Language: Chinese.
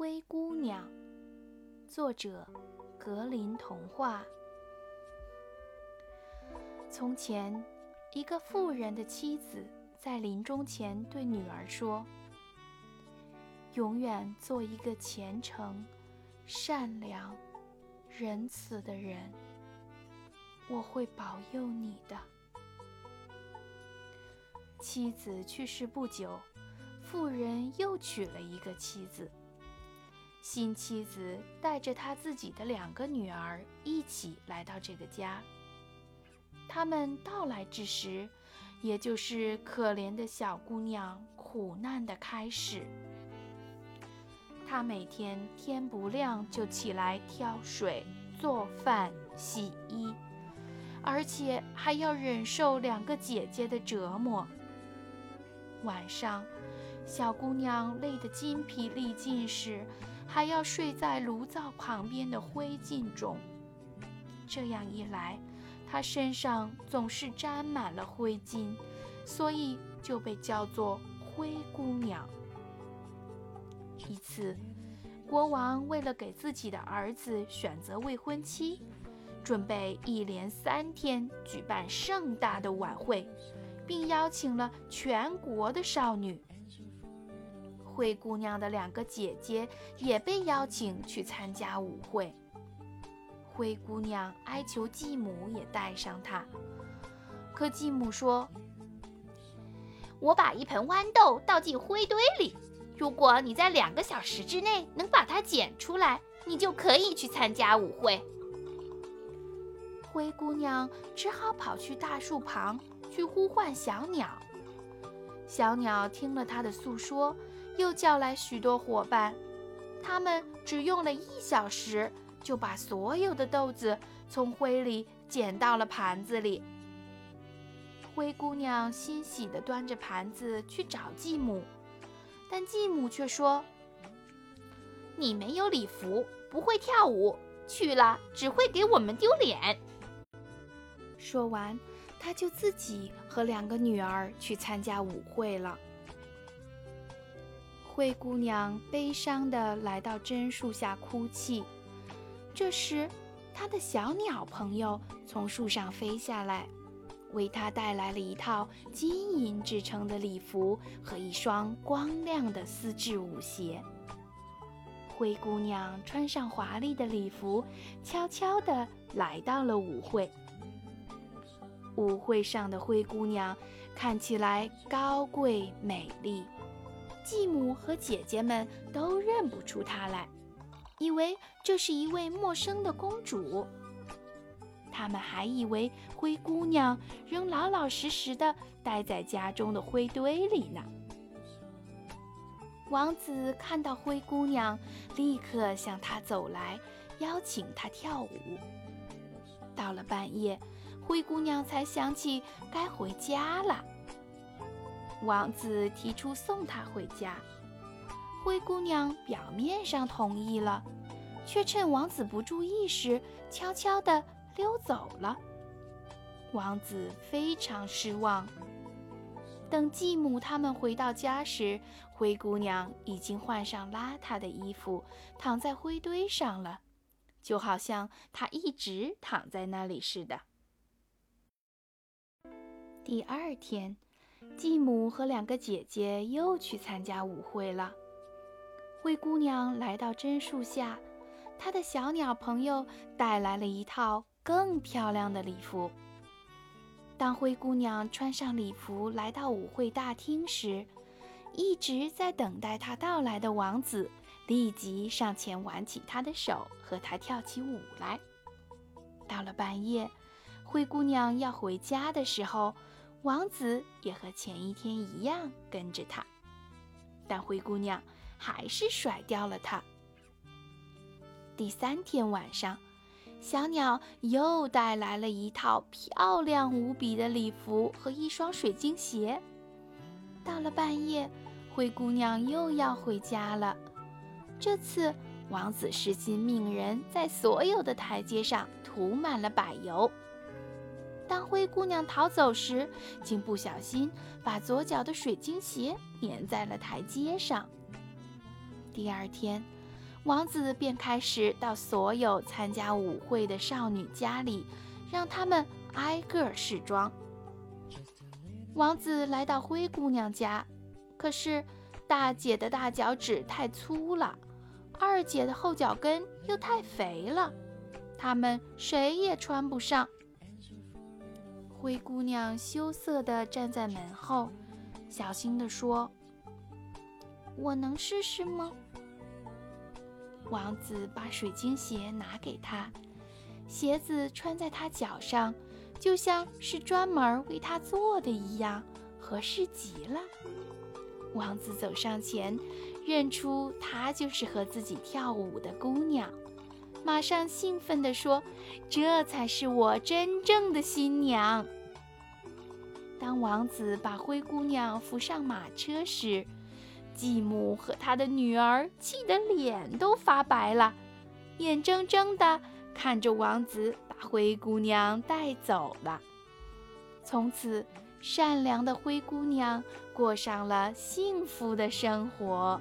灰姑娘，作者格林童话。从前，一个富人的妻子在临终前对女儿说：“永远做一个虔诚、善良、仁慈的人，我会保佑你的。”妻子去世不久。妇人又娶了一个妻子。新妻子带着她自己的两个女儿一起来到这个家。他们到来之时，也就是可怜的小姑娘苦难的开始。她每天天不亮就起来挑水、做饭、洗衣，而且还要忍受两个姐姐的折磨。晚上。小姑娘累得筋疲力尽时，还要睡在炉灶旁边的灰烬中。这样一来，她身上总是沾满了灰烬，所以就被叫做灰姑娘。一次，国王为了给自己的儿子选择未婚妻，准备一连三天举办盛大的晚会，并邀请了全国的少女。灰姑娘的两个姐姐也被邀请去参加舞会。灰姑娘哀求继母也带上她，可继母说：“我把一盆豌豆倒进灰堆里，如果你在两个小时之内能把它捡出来，你就可以去参加舞会。”灰姑娘只好跑去大树旁去呼唤小鸟。小鸟听了她的诉说。又叫来许多伙伴，他们只用了一小时，就把所有的豆子从灰里捡到了盘子里。灰姑娘欣喜地端着盘子去找继母，但继母却说：“你没有礼服，不会跳舞，去了只会给我们丢脸。”说完，她就自己和两个女儿去参加舞会了。灰姑娘悲伤地来到榛树下哭泣。这时，她的小鸟朋友从树上飞下来，为她带来了一套金银制成的礼服和一双光亮的丝质舞鞋。灰姑娘穿上华丽的礼服，悄悄地来到了舞会。舞会上的灰姑娘看起来高贵美丽。继母和姐姐们都认不出她来，以为这是一位陌生的公主。他们还以为灰姑娘仍老老实实的待在家中的灰堆里呢。王子看到灰姑娘，立刻向她走来，邀请她跳舞。到了半夜，灰姑娘才想起该回家了。王子提出送她回家，灰姑娘表面上同意了，却趁王子不注意时悄悄地溜走了。王子非常失望。等继母他们回到家时，灰姑娘已经换上邋遢的衣服，躺在灰堆上了，就好像她一直躺在那里似的。第二天。继母和两个姐姐又去参加舞会了。灰姑娘来到榛树下，她的小鸟朋友带来了一套更漂亮的礼服。当灰姑娘穿上礼服来到舞会大厅时，一直在等待她到来的王子立即上前挽起她的手，和她跳起舞来。到了半夜，灰姑娘要回家的时候。王子也和前一天一样跟着她，但灰姑娘还是甩掉了他。第三天晚上，小鸟又带来了一套漂亮无比的礼服和一双水晶鞋。到了半夜，灰姑娘又要回家了。这次，王子施行命人在所有的台阶上涂满了柏油。当灰姑娘逃走时，竟不小心把左脚的水晶鞋粘在了台阶上。第二天，王子便开始到所有参加舞会的少女家里，让她们挨个试妆。王子来到灰姑娘家，可是大姐的大脚趾太粗了，二姐的后脚跟又太肥了，她们谁也穿不上。灰姑娘羞涩地站在门后，小心地说：“我能试试吗？”王子把水晶鞋拿给她，鞋子穿在她脚上，就像是专门为她做的一样，合适极了。王子走上前，认出她就是和自己跳舞的姑娘，马上兴奋地说：“这才是我真正的新娘。”当王子把灰姑娘扶上马车时，继母和他的女儿气得脸都发白了，眼睁睁地看着王子把灰姑娘带走了。从此，善良的灰姑娘过上了幸福的生活。